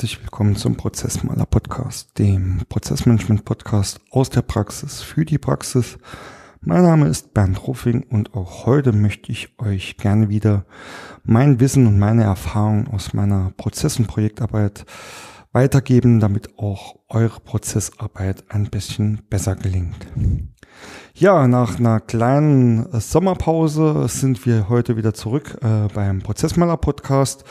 Herzlich willkommen zum Prozessmaler Podcast, dem Prozessmanagement Podcast aus der Praxis für die Praxis. Mein Name ist Bernd Ruffing und auch heute möchte ich euch gerne wieder mein Wissen und meine Erfahrungen aus meiner Prozess- und Projektarbeit weitergeben, damit auch eure Prozessarbeit ein bisschen besser gelingt. Ja, nach einer kleinen Sommerpause sind wir heute wieder zurück äh, beim Prozessmaler Podcast.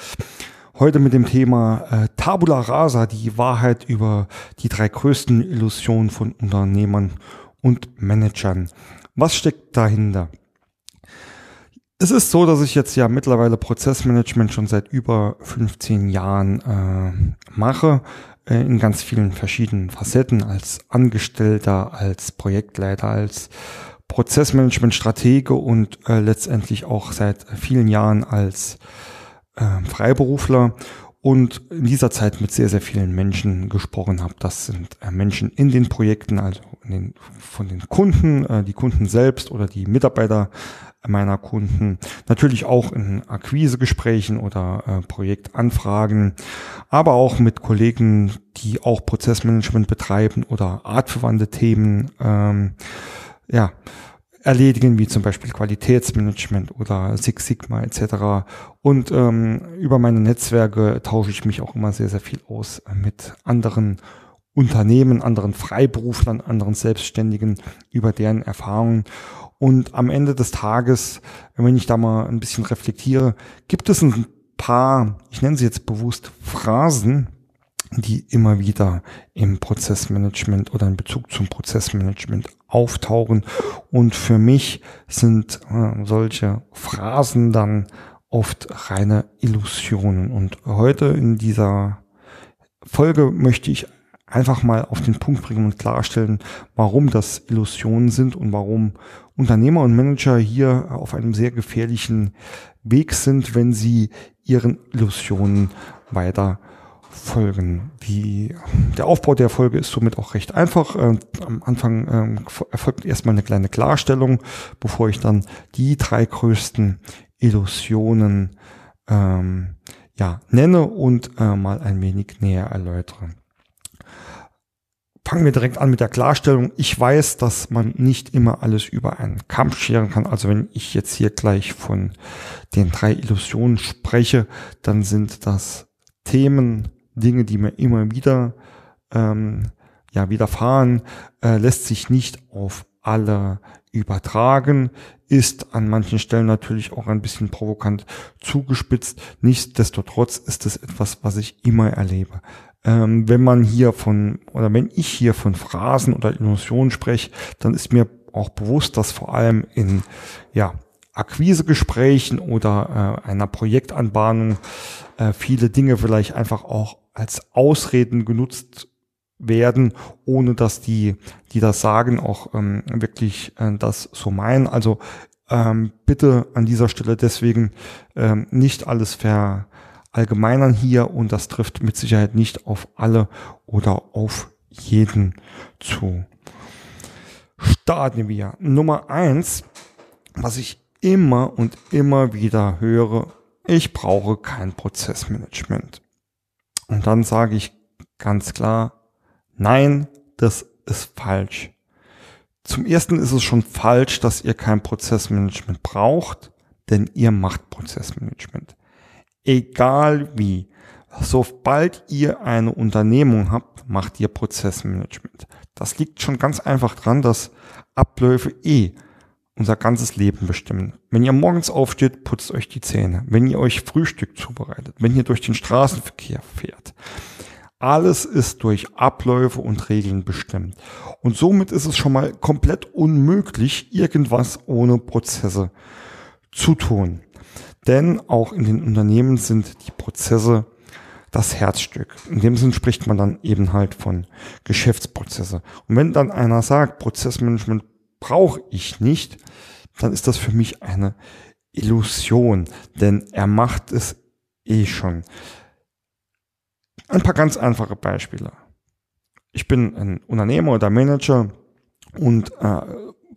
Heute mit dem Thema äh, Tabula Rasa, die Wahrheit über die drei größten Illusionen von Unternehmern und Managern. Was steckt dahinter? Es ist so, dass ich jetzt ja mittlerweile Prozessmanagement schon seit über 15 Jahren äh, mache, äh, in ganz vielen verschiedenen Facetten, als Angestellter, als Projektleiter, als Prozessmanagement-Stratege und äh, letztendlich auch seit vielen Jahren als äh, Freiberufler und in dieser Zeit mit sehr, sehr vielen Menschen gesprochen habe. Das sind äh, Menschen in den Projekten, also den, von den Kunden, äh, die Kunden selbst oder die Mitarbeiter meiner Kunden. Natürlich auch in Akquisegesprächen oder äh, Projektanfragen, aber auch mit Kollegen, die auch Prozessmanagement betreiben oder artverwandte Themen. Ähm, ja, erledigen, wie zum Beispiel Qualitätsmanagement oder Six Sigma etc. Und ähm, über meine Netzwerke tausche ich mich auch immer sehr, sehr viel aus mit anderen Unternehmen, anderen Freiberuflern, anderen Selbstständigen über deren Erfahrungen. Und am Ende des Tages, wenn ich da mal ein bisschen reflektiere, gibt es ein paar, ich nenne sie jetzt bewusst Phrasen, die immer wieder im Prozessmanagement oder in Bezug zum Prozessmanagement auftauchen. Und für mich sind äh, solche Phrasen dann oft reine Illusionen. Und heute in dieser Folge möchte ich einfach mal auf den Punkt bringen und klarstellen, warum das Illusionen sind und warum Unternehmer und Manager hier auf einem sehr gefährlichen Weg sind, wenn sie ihren Illusionen weiter folgen. Die, der Aufbau der Folge ist somit auch recht einfach. Ähm, am Anfang ähm, erfolgt erstmal eine kleine Klarstellung, bevor ich dann die drei größten Illusionen ähm, ja, nenne und äh, mal ein wenig näher erläutere. Fangen wir direkt an mit der Klarstellung. Ich weiß, dass man nicht immer alles über einen Kampf scheren kann. Also wenn ich jetzt hier gleich von den drei Illusionen spreche, dann sind das Themen, Dinge, die mir immer wieder ähm, ja widerfahren, äh, lässt sich nicht auf alle übertragen, ist an manchen Stellen natürlich auch ein bisschen provokant zugespitzt. Nichtsdestotrotz ist es etwas, was ich immer erlebe. Ähm, wenn man hier von, oder wenn ich hier von Phrasen oder Illusionen spreche, dann ist mir auch bewusst, dass vor allem in, ja, Akquisegesprächen oder äh, einer Projektanbahnung äh, viele Dinge vielleicht einfach auch als Ausreden genutzt werden, ohne dass die, die das sagen, auch ähm, wirklich äh, das so meinen. Also ähm, bitte an dieser Stelle deswegen ähm, nicht alles verallgemeinern hier und das trifft mit Sicherheit nicht auf alle oder auf jeden zu. Starten wir. Nummer eins, was ich immer und immer wieder höre, ich brauche kein Prozessmanagement. Und dann sage ich ganz klar, nein, das ist falsch. Zum ersten ist es schon falsch, dass ihr kein Prozessmanagement braucht, denn ihr macht Prozessmanagement. Egal wie. Sobald ihr eine Unternehmung habt, macht ihr Prozessmanagement. Das liegt schon ganz einfach dran, dass Abläufe eh unser ganzes Leben bestimmen. Wenn ihr morgens aufsteht, putzt euch die Zähne. Wenn ihr euch Frühstück zubereitet, wenn ihr durch den Straßenverkehr fährt. Alles ist durch Abläufe und Regeln bestimmt. Und somit ist es schon mal komplett unmöglich, irgendwas ohne Prozesse zu tun. Denn auch in den Unternehmen sind die Prozesse das Herzstück. In dem Sinn spricht man dann eben halt von Geschäftsprozesse. Und wenn dann einer sagt, Prozessmanagement brauche ich nicht, dann ist das für mich eine Illusion, denn er macht es eh schon. Ein paar ganz einfache Beispiele. Ich bin ein Unternehmer oder Manager und äh,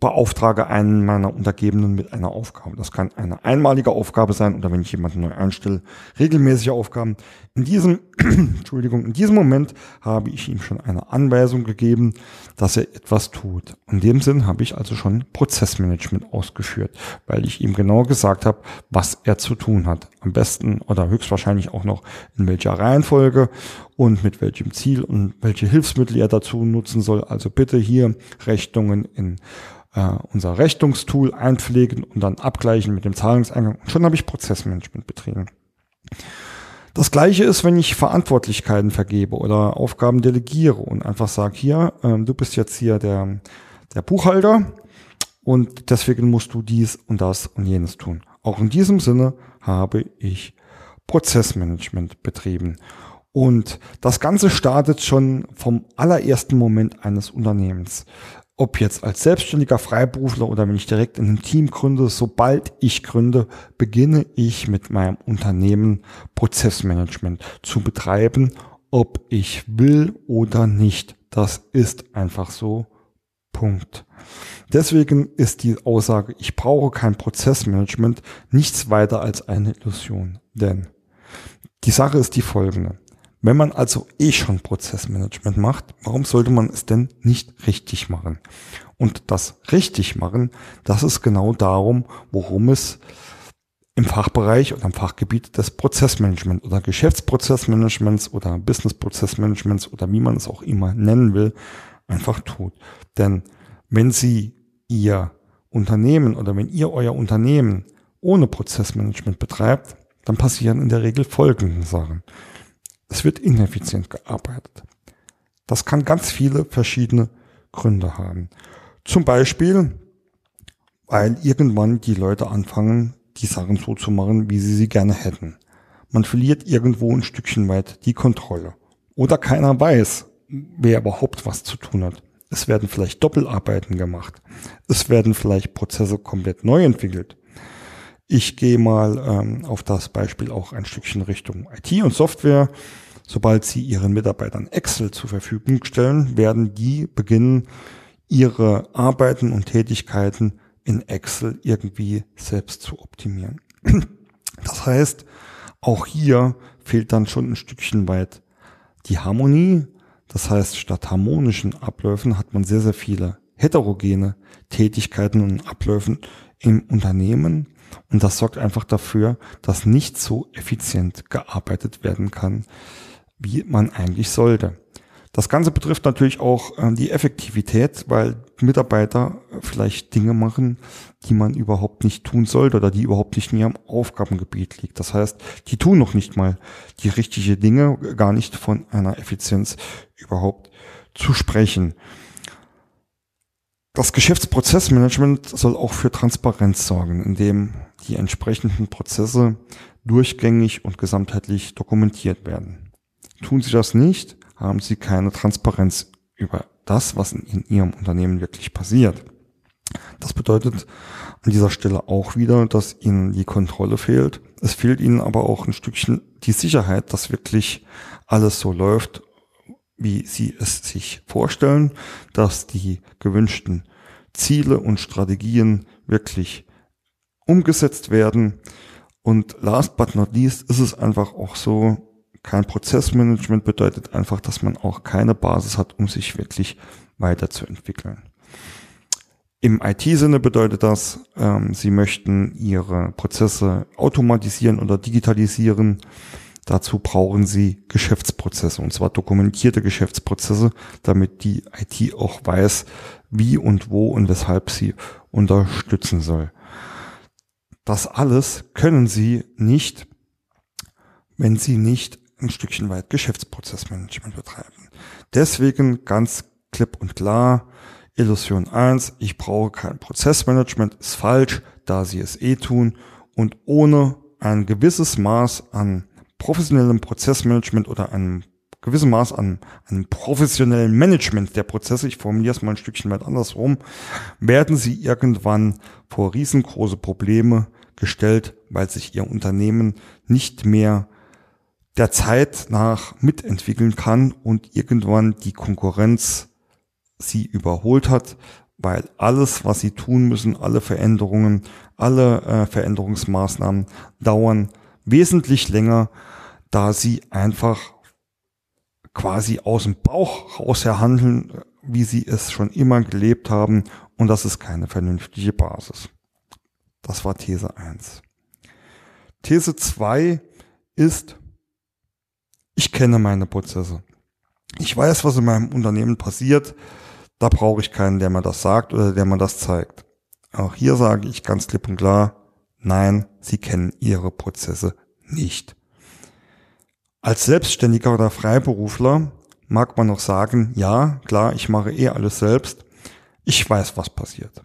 beauftrage einen meiner Untergebenen mit einer Aufgabe. Das kann eine einmalige Aufgabe sein oder wenn ich jemanden neu einstelle, regelmäßige Aufgaben. In diesem, Entschuldigung, in diesem Moment habe ich ihm schon eine Anweisung gegeben, dass er etwas tut. In dem Sinn habe ich also schon Prozessmanagement ausgeführt, weil ich ihm genau gesagt habe, was er zu tun hat. Am besten oder höchstwahrscheinlich auch noch in welcher Reihenfolge und mit welchem Ziel und welche Hilfsmittel er dazu nutzen soll. Also bitte hier Rechnungen in äh, unser Rechnungstool einpflegen und dann abgleichen mit dem Zahlungseingang. Und schon habe ich Prozessmanagement betrieben. Das gleiche ist, wenn ich Verantwortlichkeiten vergebe oder Aufgaben delegiere und einfach sage, hier, äh, du bist jetzt hier der, der Buchhalter und deswegen musst du dies und das und jenes tun. Auch in diesem Sinne habe ich Prozessmanagement betrieben. Und das Ganze startet schon vom allerersten Moment eines Unternehmens ob jetzt als selbstständiger Freiberufler oder wenn ich direkt in einem Team gründe, sobald ich gründe, beginne ich mit meinem Unternehmen Prozessmanagement zu betreiben, ob ich will oder nicht. Das ist einfach so. Punkt. Deswegen ist die Aussage, ich brauche kein Prozessmanagement, nichts weiter als eine Illusion. Denn die Sache ist die folgende. Wenn man also eh schon Prozessmanagement macht, warum sollte man es denn nicht richtig machen? Und das richtig machen, das ist genau darum, worum es im Fachbereich oder im Fachgebiet des Prozessmanagement oder Geschäftsprozessmanagements oder Businessprozessmanagements oder wie man es auch immer nennen will, einfach tut. Denn wenn Sie Ihr Unternehmen oder wenn ihr euer Unternehmen ohne Prozessmanagement betreibt, dann passieren in der Regel folgende Sachen. Es wird ineffizient gearbeitet. Das kann ganz viele verschiedene Gründe haben. Zum Beispiel, weil irgendwann die Leute anfangen, die Sachen so zu machen, wie sie sie gerne hätten. Man verliert irgendwo ein Stückchen weit die Kontrolle. Oder keiner weiß, wer überhaupt was zu tun hat. Es werden vielleicht Doppelarbeiten gemacht. Es werden vielleicht Prozesse komplett neu entwickelt. Ich gehe mal ähm, auf das Beispiel auch ein Stückchen Richtung IT und Software. Sobald Sie Ihren Mitarbeitern Excel zur Verfügung stellen, werden die beginnen, ihre Arbeiten und Tätigkeiten in Excel irgendwie selbst zu optimieren. Das heißt, auch hier fehlt dann schon ein Stückchen weit die Harmonie. Das heißt, statt harmonischen Abläufen hat man sehr, sehr viele heterogene Tätigkeiten und Abläufen im Unternehmen. Und das sorgt einfach dafür, dass nicht so effizient gearbeitet werden kann, wie man eigentlich sollte. Das Ganze betrifft natürlich auch äh, die Effektivität, weil Mitarbeiter vielleicht Dinge machen, die man überhaupt nicht tun sollte oder die überhaupt nicht in ihrem Aufgabengebiet liegt. Das heißt, die tun noch nicht mal die richtige Dinge, gar nicht von einer Effizienz überhaupt zu sprechen. Das Geschäftsprozessmanagement soll auch für Transparenz sorgen, indem die entsprechenden Prozesse durchgängig und gesamtheitlich dokumentiert werden. Tun Sie das nicht, haben Sie keine Transparenz über das, was in, Ihrem Unternehmen wirklich passiert. Das bedeutet an dieser Stelle auch wieder, dass Ihnen die Kontrolle fehlt. Es fehlt Ihnen aber auch ein Stückchen die Sicherheit, dass wirklich alles so läuft, wie Sie es sich vorstellen, dass die gewünschten Ziele und Strategien wirklich umgesetzt werden. Und last but not least ist es einfach auch so, kein Prozessmanagement bedeutet einfach, dass man auch keine Basis hat, um sich wirklich weiterzuentwickeln. Im IT-Sinne bedeutet das, ähm, Sie möchten Ihre Prozesse automatisieren oder digitalisieren. Dazu brauchen Sie Geschäftsprozesse und zwar dokumentierte Geschäftsprozesse, damit die IT auch weiß, wie und wo und weshalb sie unterstützen soll. Das alles können Sie nicht, wenn Sie nicht ein Stückchen weit Geschäftsprozessmanagement betreiben. Deswegen ganz klipp und klar, Illusion 1, ich brauche kein Prozessmanagement, ist falsch, da sie es eh tun und ohne ein gewisses Maß an professionellem Prozessmanagement oder einem gewissen Maß an einem professionellen Management der Prozesse, ich formuliere es mal ein Stückchen weit andersrum, werden sie irgendwann vor riesengroße Probleme gestellt, weil sich ihr Unternehmen nicht mehr der Zeit nach mitentwickeln kann und irgendwann die Konkurrenz sie überholt hat, weil alles, was sie tun müssen, alle Veränderungen, alle äh, Veränderungsmaßnahmen dauern wesentlich länger, da sie einfach quasi aus dem Bauch raus handeln, wie sie es schon immer gelebt haben und das ist keine vernünftige Basis. Das war These 1. These 2 ist, ich kenne meine Prozesse. Ich weiß, was in meinem Unternehmen passiert. Da brauche ich keinen, der mir das sagt oder der mir das zeigt. Auch hier sage ich ganz klipp und klar, nein, Sie kennen Ihre Prozesse nicht. Als Selbstständiger oder Freiberufler mag man noch sagen, ja, klar, ich mache eh alles selbst. Ich weiß, was passiert.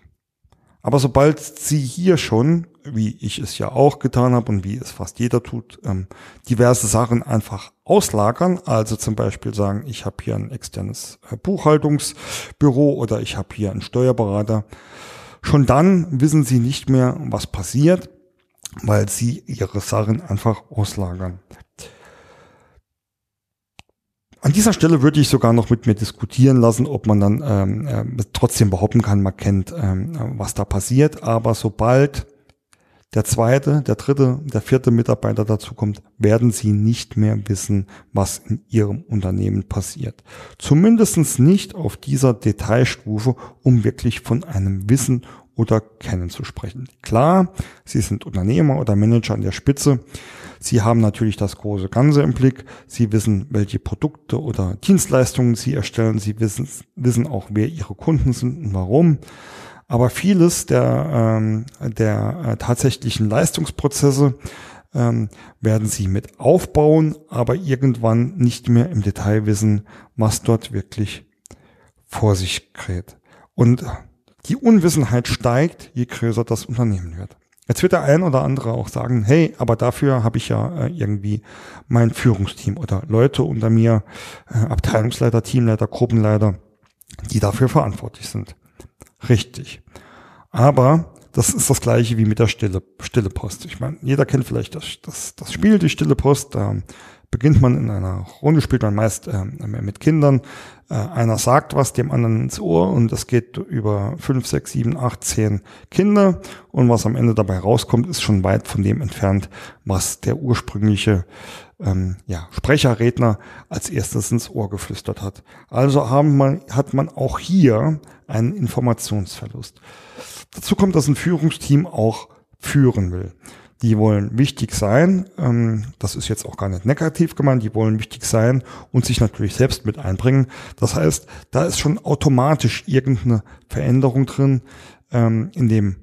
Aber sobald Sie hier schon, wie ich es ja auch getan habe und wie es fast jeder tut, ähm, diverse Sachen einfach auslagern, also zum Beispiel sagen, ich habe hier ein externes äh, Buchhaltungsbüro oder ich habe hier einen Steuerberater, schon dann wissen Sie nicht mehr, was passiert, weil Sie Ihre Sachen einfach auslagern. An dieser Stelle würde ich sogar noch mit mir diskutieren lassen, ob man dann ähm, äh, trotzdem behaupten kann, man kennt, ähm, was da passiert. Aber sobald der zweite, der dritte, der vierte Mitarbeiter dazu kommt, werden sie nicht mehr wissen, was in ihrem Unternehmen passiert. Zumindestens nicht auf dieser Detailstufe, um wirklich von einem Wissen oder Kennen zu sprechen. Klar, Sie sind Unternehmer oder Manager an der Spitze. Sie haben natürlich das große Ganze im Blick. Sie wissen, welche Produkte oder Dienstleistungen Sie erstellen. Sie wissen, wissen auch, wer Ihre Kunden sind und warum. Aber vieles der, ähm, der äh, tatsächlichen Leistungsprozesse ähm, werden Sie mit aufbauen, aber irgendwann nicht mehr im Detail wissen, was dort wirklich vor sich geht. Und die Unwissenheit steigt, je größer das Unternehmen wird. Jetzt wird der ein oder andere auch sagen, hey, aber dafür habe ich ja äh, irgendwie mein Führungsteam oder Leute unter mir, äh, Abteilungsleiter, Teamleiter, Gruppenleiter, die dafür verantwortlich sind. Richtig. Aber das ist das gleiche wie mit der stille, stille Post. Ich meine, jeder kennt vielleicht das, das, das Spiel, die stille Post. Da beginnt man in einer Runde, spielt man meist äh, mit Kindern. Äh, einer sagt was dem anderen ins Ohr und es geht über fünf, sechs, sieben, acht, zehn Kinder und was am Ende dabei rauskommt, ist schon weit von dem entfernt, was der ursprüngliche ähm, ja, Sprecherredner als erstes ins Ohr geflüstert hat. Also haben man, hat man auch hier einen Informationsverlust. Dazu kommt, dass ein Führungsteam auch führen will. Die wollen wichtig sein, ähm, das ist jetzt auch gar nicht negativ gemeint, die wollen wichtig sein und sich natürlich selbst mit einbringen. Das heißt, da ist schon automatisch irgendeine Veränderung drin ähm, in, dem,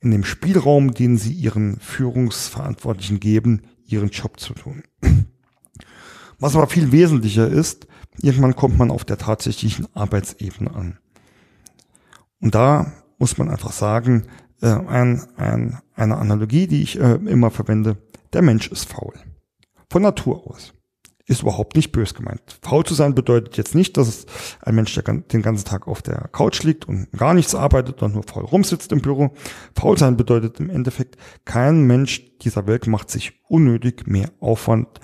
in dem Spielraum, den sie ihren Führungsverantwortlichen geben, ihren Job zu tun. Was aber viel wesentlicher ist, irgendwann kommt man auf der tatsächlichen Arbeitsebene an. Und da muss man einfach sagen, äh, ein, ein, eine Analogie, die ich äh, immer verwende, der Mensch ist faul. Von Natur aus. Ist überhaupt nicht bös gemeint. Faul zu sein bedeutet jetzt nicht, dass es ein Mensch, der den ganzen Tag auf der Couch liegt und gar nichts arbeitet und nur faul rumsitzt im Büro. Faul sein bedeutet im Endeffekt, kein Mensch dieser Welt macht sich unnötig mehr Aufwand,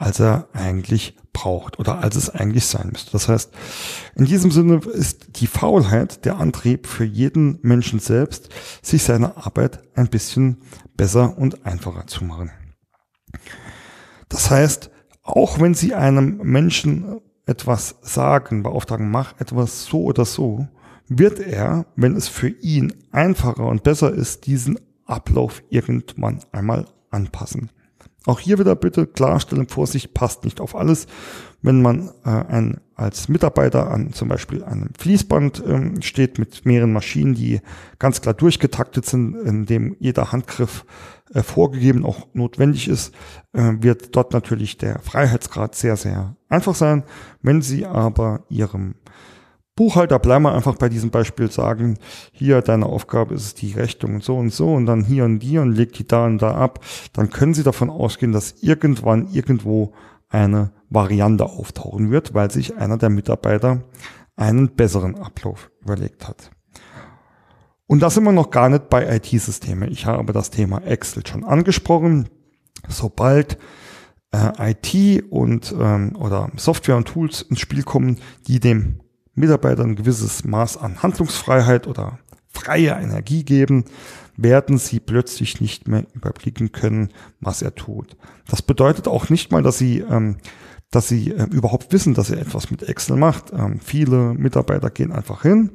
als er eigentlich braucht oder als es eigentlich sein müsste. Das heißt, in diesem Sinne ist die Faulheit der Antrieb für jeden Menschen selbst, sich seine Arbeit ein bisschen besser und einfacher zu machen. Das heißt, auch wenn Sie einem Menschen etwas sagen, beauftragen, mach etwas so oder so, wird er, wenn es für ihn einfacher und besser ist, diesen Ablauf irgendwann einmal anpassen. Auch hier wieder bitte klarstellen, Vorsicht, passt nicht auf alles. Wenn man äh, ein, als Mitarbeiter an zum Beispiel einem Fließband ähm, steht mit mehreren Maschinen, die ganz klar durchgetaktet sind, in dem jeder Handgriff äh, vorgegeben auch notwendig ist, äh, wird dort natürlich der Freiheitsgrad sehr, sehr einfach sein. Wenn Sie aber Ihrem Buchhalter bleiben wir einfach bei diesem Beispiel sagen, hier deine Aufgabe ist die Rechnung und so und so und dann hier und hier und legt die da und da ab, dann können Sie davon ausgehen, dass irgendwann irgendwo eine Variante auftauchen wird, weil sich einer der Mitarbeiter einen besseren Ablauf überlegt hat. Und da sind wir noch gar nicht bei IT-Systeme. Ich habe das Thema Excel schon angesprochen. Sobald äh, IT und ähm, oder Software und Tools ins Spiel kommen, die dem Mitarbeitern ein gewisses Maß an Handlungsfreiheit oder freie Energie geben, werden sie plötzlich nicht mehr überblicken können, was er tut. Das bedeutet auch nicht mal, dass sie, ähm, dass sie äh, überhaupt wissen, dass er etwas mit Excel macht. Ähm, viele Mitarbeiter gehen einfach hin,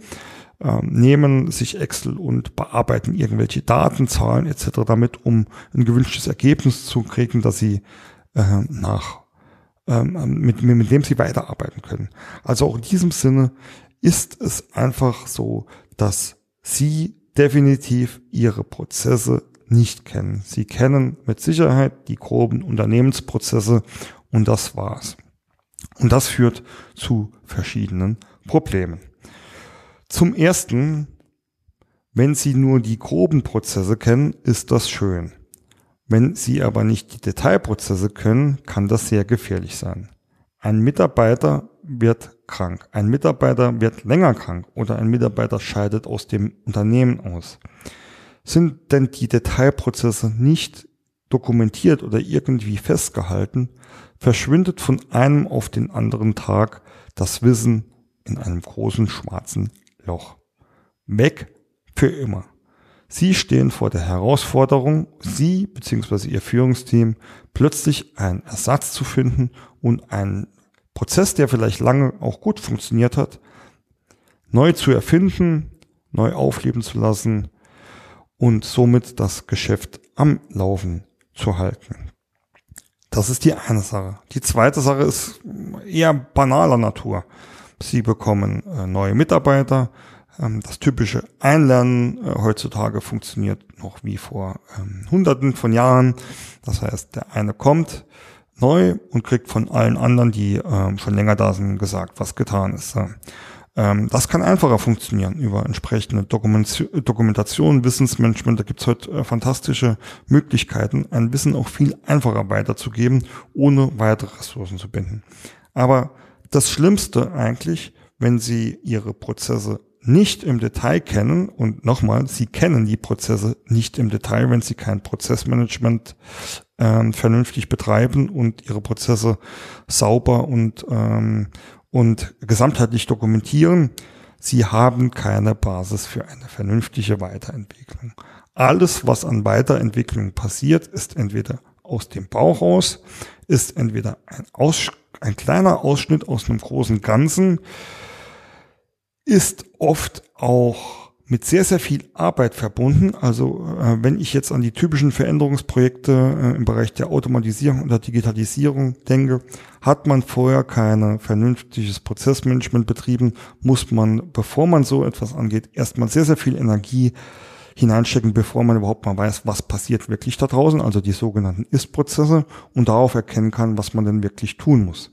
ähm, nehmen sich Excel und bearbeiten irgendwelche Daten, Zahlen etc. damit, um ein gewünschtes Ergebnis zu kriegen, dass sie äh, nach mit, mit dem sie weiterarbeiten können. Also auch in diesem Sinne ist es einfach so, dass sie definitiv ihre Prozesse nicht kennen. Sie kennen mit Sicherheit die groben Unternehmensprozesse und das war's. Und das führt zu verschiedenen Problemen. Zum ersten, wenn Sie nur die groben Prozesse kennen, ist das schön. Wenn Sie aber nicht die Detailprozesse können, kann das sehr gefährlich sein. Ein Mitarbeiter wird krank, ein Mitarbeiter wird länger krank oder ein Mitarbeiter scheidet aus dem Unternehmen aus. Sind denn die Detailprozesse nicht dokumentiert oder irgendwie festgehalten, verschwindet von einem auf den anderen Tag das Wissen in einem großen schwarzen Loch. Weg für immer. Sie stehen vor der Herausforderung, Sie bzw. Ihr Führungsteam plötzlich einen Ersatz zu finden und einen Prozess, der vielleicht lange auch gut funktioniert hat, neu zu erfinden, neu aufleben zu lassen und somit das Geschäft am Laufen zu halten. Das ist die eine Sache. Die zweite Sache ist eher banaler Natur. Sie bekommen äh, neue Mitarbeiter, das typische Einlernen äh, heutzutage funktioniert noch wie vor ähm, Hunderten von Jahren. Das heißt, der eine kommt neu und kriegt von allen anderen, die ähm, schon länger da sind, gesagt, was getan ist. das kann einfacher funktionieren über entsprechende Dokumentation, Wissensmanagement. Da gibt's heute äh, fantastische Möglichkeiten, ein Wissen auch viel einfacher weiterzugeben, ohne weitere Ressourcen zu binden. Aber das Schlimmste eigentlich, wenn Sie Ihre Prozesse nicht im Detail kennen und nochmal, sie kennen die Prozesse nicht im Detail, wenn sie kein Prozessmanagement ähm, vernünftig betreiben und ihre Prozesse sauber und, ähm, und gesamtheitlich dokumentieren. Sie haben keine Basis für eine vernünftige Weiterentwicklung. Alles, was an Weiterentwicklung passiert, ist entweder aus dem Bauch raus, ist entweder ein, aus, ein kleiner Ausschnitt aus einem großen Ganzen, ist oft auch mit sehr, sehr viel Arbeit verbunden. Also äh, wenn ich jetzt an die typischen Veränderungsprojekte äh, im Bereich der Automatisierung und der Digitalisierung denke, hat man vorher kein vernünftiges Prozessmanagement betrieben, muss man, bevor man so etwas angeht, erstmal sehr, sehr viel Energie hineinstecken, bevor man überhaupt mal weiß, was passiert wirklich da draußen, also die sogenannten Ist-Prozesse und darauf erkennen kann, was man denn wirklich tun muss.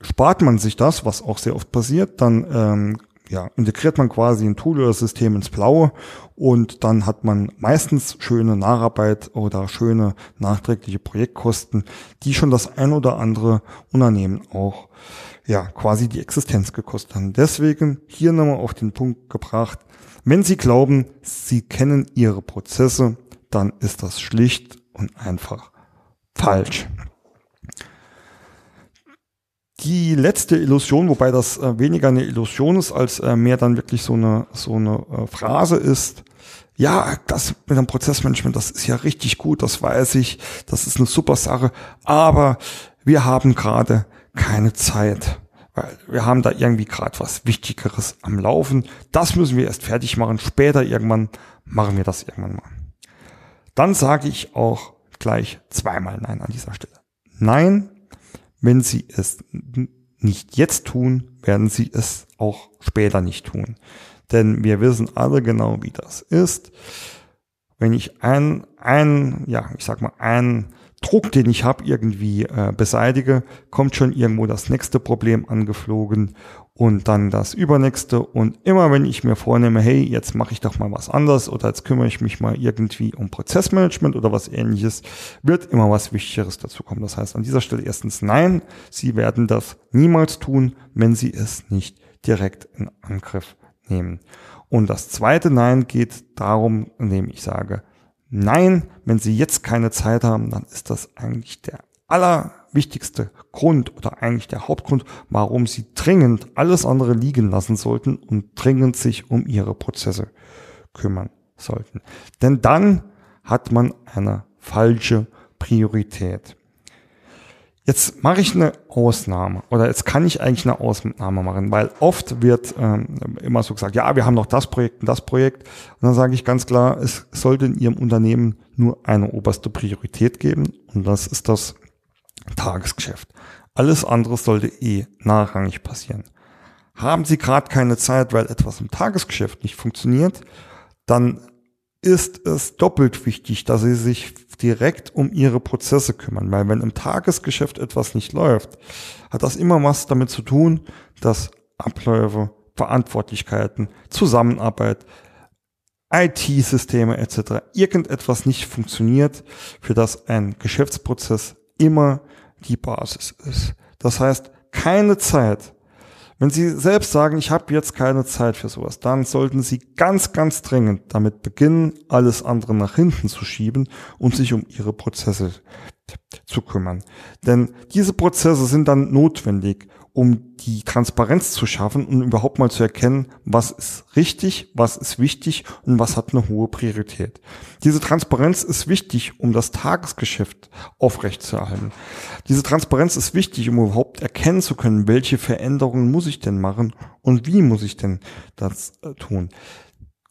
Spart man sich das, was auch sehr oft passiert, dann ähm, ja, integriert man quasi ein Tool oder System ins Blaue und dann hat man meistens schöne Nacharbeit oder schöne nachträgliche Projektkosten, die schon das ein oder andere Unternehmen auch ja, quasi die Existenz gekostet haben. Deswegen hier nochmal auf den Punkt gebracht, wenn Sie glauben, Sie kennen Ihre Prozesse, dann ist das schlicht und einfach falsch. Die letzte Illusion, wobei das äh, weniger eine Illusion ist, als äh, mehr dann wirklich so eine, so eine äh, Phrase ist, ja, das mit dem Prozessmanagement, das ist ja richtig gut, das weiß ich, das ist eine super Sache, aber wir haben gerade keine Zeit, weil wir haben da irgendwie gerade was Wichtigeres am Laufen. Das müssen wir erst fertig machen, später irgendwann machen wir das irgendwann mal. Dann sage ich auch gleich zweimal Nein an dieser Stelle. Nein, wenn sie es nicht jetzt tun, werden sie es auch später nicht tun. Denn wir wissen alle genau, wie das ist. Wenn ich ein, ein, ja, ich sag mal, ein Druck, den ich habe, irgendwie äh, beseitige, kommt schon irgendwo das nächste Problem angeflogen und dann das übernächste. Und immer wenn ich mir vornehme, hey, jetzt mache ich doch mal was anderes oder jetzt kümmere ich mich mal irgendwie um Prozessmanagement oder was ähnliches, wird immer was Wichtigeres dazu kommen. Das heißt an dieser Stelle erstens nein, Sie werden das niemals tun, wenn Sie es nicht direkt in Angriff nehmen. Und das zweite Nein geht darum, indem ich sage, Nein, wenn Sie jetzt keine Zeit haben, dann ist das eigentlich der allerwichtigste Grund oder eigentlich der Hauptgrund, warum Sie dringend alles andere liegen lassen sollten und dringend sich um Ihre Prozesse kümmern sollten. Denn dann hat man eine falsche Priorität. Jetzt mache ich eine Ausnahme oder jetzt kann ich eigentlich eine Ausnahme machen, weil oft wird ähm, immer so gesagt, ja, wir haben noch das Projekt und das Projekt. Und dann sage ich ganz klar, es sollte in Ihrem Unternehmen nur eine oberste Priorität geben und das ist das Tagesgeschäft. Alles andere sollte eh nachrangig passieren. Haben Sie gerade keine Zeit, weil etwas im Tagesgeschäft nicht funktioniert, dann ist es doppelt wichtig, dass Sie sich direkt um Ihre Prozesse kümmern, weil wenn im Tagesgeschäft etwas nicht läuft, hat das immer was damit zu tun, dass Abläufe, Verantwortlichkeiten, Zusammenarbeit, IT-Systeme etc. irgendetwas nicht funktioniert, für das ein Geschäftsprozess immer die Basis ist. Das heißt, keine Zeit wenn Sie selbst sagen, ich habe jetzt keine Zeit für sowas, dann sollten Sie ganz, ganz dringend damit beginnen, alles andere nach hinten zu schieben und sich um Ihre Prozesse zu kümmern. Denn diese Prozesse sind dann notwendig, um die Transparenz zu schaffen und überhaupt mal zu erkennen, was ist richtig, was ist wichtig und was hat eine hohe Priorität. Diese Transparenz ist wichtig, um das Tagesgeschäft aufrechtzuerhalten. Diese Transparenz ist wichtig, um überhaupt erkennen zu können, welche Veränderungen muss ich denn machen und wie muss ich denn das äh, tun.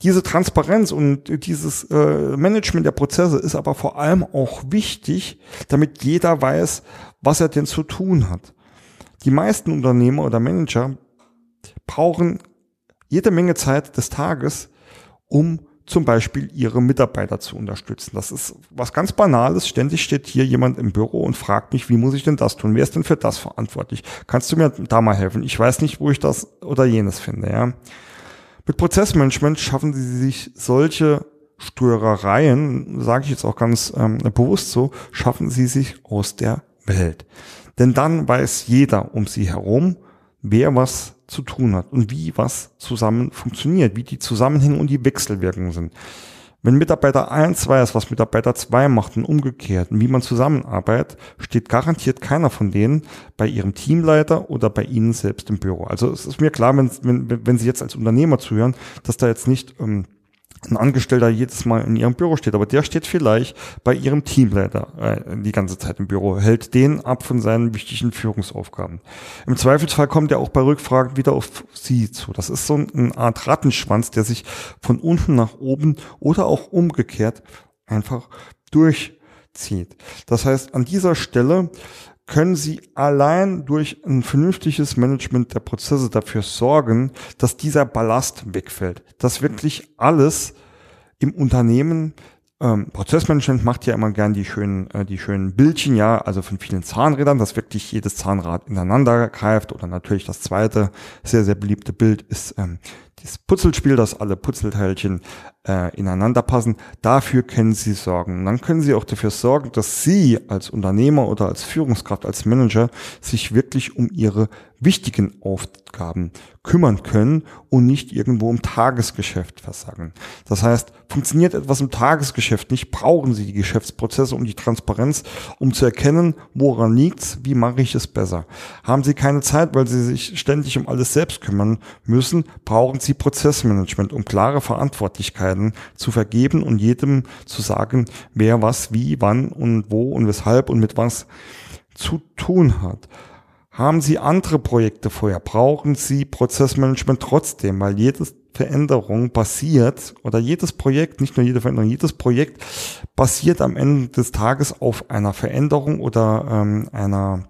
Diese Transparenz und dieses äh, Management der Prozesse ist aber vor allem auch wichtig, damit jeder weiß, was er denn zu tun hat. Die meisten Unternehmer oder Manager brauchen jede Menge Zeit des Tages, um zum Beispiel ihre Mitarbeiter zu unterstützen. Das ist was ganz Banales. Ständig steht hier jemand im Büro und fragt mich, wie muss ich denn das tun? Wer ist denn für das verantwortlich? Kannst du mir da mal helfen? Ich weiß nicht, wo ich das oder jenes finde, ja. Mit Prozessmanagement schaffen sie sich solche Störereien, sage ich jetzt auch ganz ähm, bewusst so, schaffen sie sich aus der Welt. Denn dann weiß jeder um sie herum, wer was zu tun hat und wie was zusammen funktioniert, wie die Zusammenhänge und die Wechselwirkungen sind. Wenn Mitarbeiter 1 weiß, was Mitarbeiter 2 macht und umgekehrt und wie man zusammenarbeitet, steht garantiert keiner von denen bei ihrem Teamleiter oder bei Ihnen selbst im Büro. Also es ist mir klar, wenn, wenn, wenn Sie jetzt als Unternehmer zuhören, dass da jetzt nicht ähm, ein Angestellter jedes Mal in ihrem Büro steht, aber der steht vielleicht bei ihrem Teamleiter äh, die ganze Zeit im Büro, hält den ab von seinen wichtigen Führungsaufgaben. Im Zweifelsfall kommt er auch bei Rückfragen wieder auf sie zu. Das ist so eine Art Rattenschwanz, der sich von unten nach oben oder auch umgekehrt einfach durchzieht. Das heißt, an dieser Stelle können Sie allein durch ein vernünftiges Management der Prozesse dafür sorgen, dass dieser Ballast wegfällt, dass wirklich alles im Unternehmen ähm, Prozessmanagement macht ja immer gern die schönen, äh, die schönen Bildchen, ja, also von vielen Zahnrädern, dass wirklich jedes Zahnrad ineinander greift. Oder natürlich das zweite sehr, sehr beliebte Bild ist ähm, das Putzelspiel, dass alle Putzelteilchen äh, ineinander passen. Dafür können Sie sorgen. Und dann können Sie auch dafür sorgen, dass Sie als Unternehmer oder als Führungskraft, als Manager sich wirklich um Ihre wichtigen Aufgaben kümmern können und nicht irgendwo im Tagesgeschäft versagen. Das heißt, funktioniert etwas im Tagesgeschäft nicht, brauchen Sie die Geschäftsprozesse um die Transparenz, um zu erkennen, woran liegt's, wie mache ich es besser. Haben Sie keine Zeit, weil Sie sich ständig um alles selbst kümmern müssen, brauchen Sie Prozessmanagement, um klare Verantwortlichkeiten zu vergeben und jedem zu sagen, wer was, wie, wann und wo und weshalb und mit was zu tun hat. Haben Sie andere Projekte vorher? Brauchen Sie Prozessmanagement trotzdem? Weil jedes Veränderung basiert oder jedes Projekt, nicht nur jede Veränderung, jedes Projekt basiert am Ende des Tages auf einer Veränderung oder ähm, einer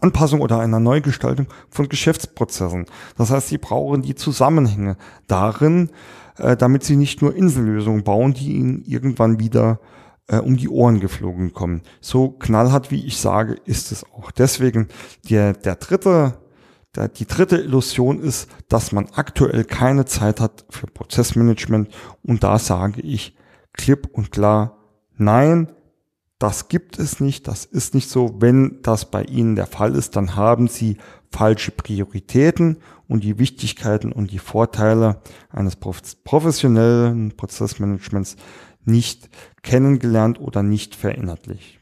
Anpassung oder einer Neugestaltung von Geschäftsprozessen. Das heißt, Sie brauchen die Zusammenhänge darin, äh, damit Sie nicht nur Insellösungen bauen, die Ihnen irgendwann wieder äh, um die Ohren geflogen kommen. So knallhart, wie ich sage, ist es auch. Deswegen der, der dritte, der, die dritte Illusion ist, dass man aktuell keine Zeit hat für Prozessmanagement. Und da sage ich klipp und klar, nein, das gibt es nicht, das ist nicht so. Wenn das bei Ihnen der Fall ist, dann haben Sie falsche Prioritäten und die Wichtigkeiten und die Vorteile eines professionellen Prozessmanagements nicht kennengelernt oder nicht verinnerlicht.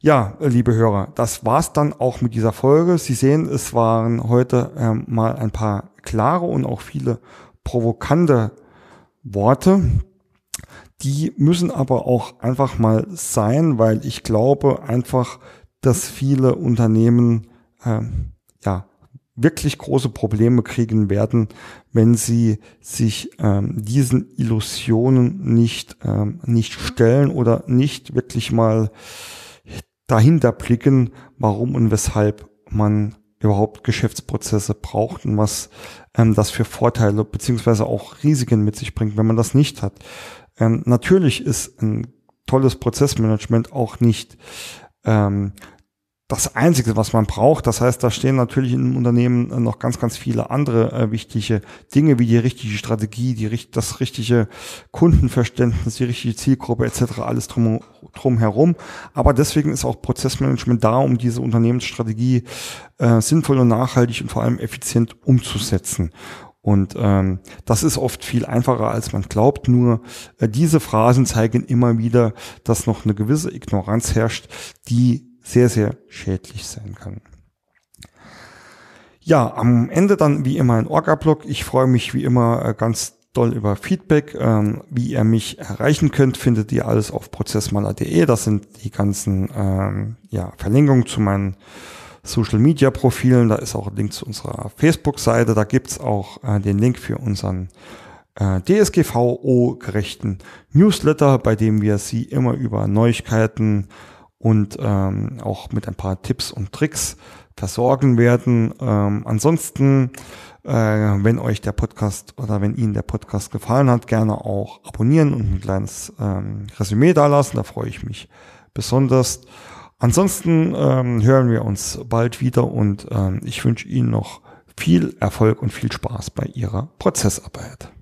Ja, liebe Hörer, das war's dann auch mit dieser Folge. Sie sehen, es waren heute ähm, mal ein paar klare und auch viele provokante Worte. Die müssen aber auch einfach mal sein, weil ich glaube einfach, dass viele Unternehmen ähm, ja wirklich große Probleme kriegen werden, wenn sie sich ähm, diesen Illusionen nicht ähm, nicht stellen oder nicht wirklich mal dahinter blicken, warum und weshalb man überhaupt Geschäftsprozesse braucht und was ähm, das für Vorteile beziehungsweise auch Risiken mit sich bringt, wenn man das nicht hat. Ähm, natürlich ist ein tolles Prozessmanagement auch nicht ähm, das Einzige, was man braucht. Das heißt, da stehen natürlich im Unternehmen noch ganz, ganz viele andere äh, wichtige Dinge, wie die richtige Strategie, die, das richtige Kundenverständnis, die richtige Zielgruppe etc., alles drum, drum herum. Aber deswegen ist auch Prozessmanagement da, um diese Unternehmensstrategie äh, sinnvoll und nachhaltig und vor allem effizient umzusetzen. Und ähm, das ist oft viel einfacher, als man glaubt. Nur äh, diese Phrasen zeigen immer wieder, dass noch eine gewisse Ignoranz herrscht, die sehr, sehr schädlich sein kann. Ja, am Ende dann wie immer ein Orga-Blog. Ich freue mich wie immer äh, ganz doll über Feedback. Ähm, wie ihr mich erreichen könnt, findet ihr alles auf prozessmaler.de. Das sind die ganzen ähm, ja, Verlinkungen zu meinen Social Media Profilen. Da ist auch ein Link zu unserer Facebook-Seite. Da gibt's auch äh, den Link für unseren äh, DSGVO-gerechten Newsletter, bei dem wir Sie immer über Neuigkeiten und ähm, auch mit ein paar Tipps und Tricks versorgen werden. Ähm, ansonsten, äh, wenn euch der Podcast oder wenn Ihnen der Podcast gefallen hat, gerne auch abonnieren und ein kleines ähm, Resümee dalassen. Da freue ich mich besonders. Ansonsten ähm, hören wir uns bald wieder und ähm, ich wünsche Ihnen noch viel Erfolg und viel Spaß bei Ihrer Prozessarbeit.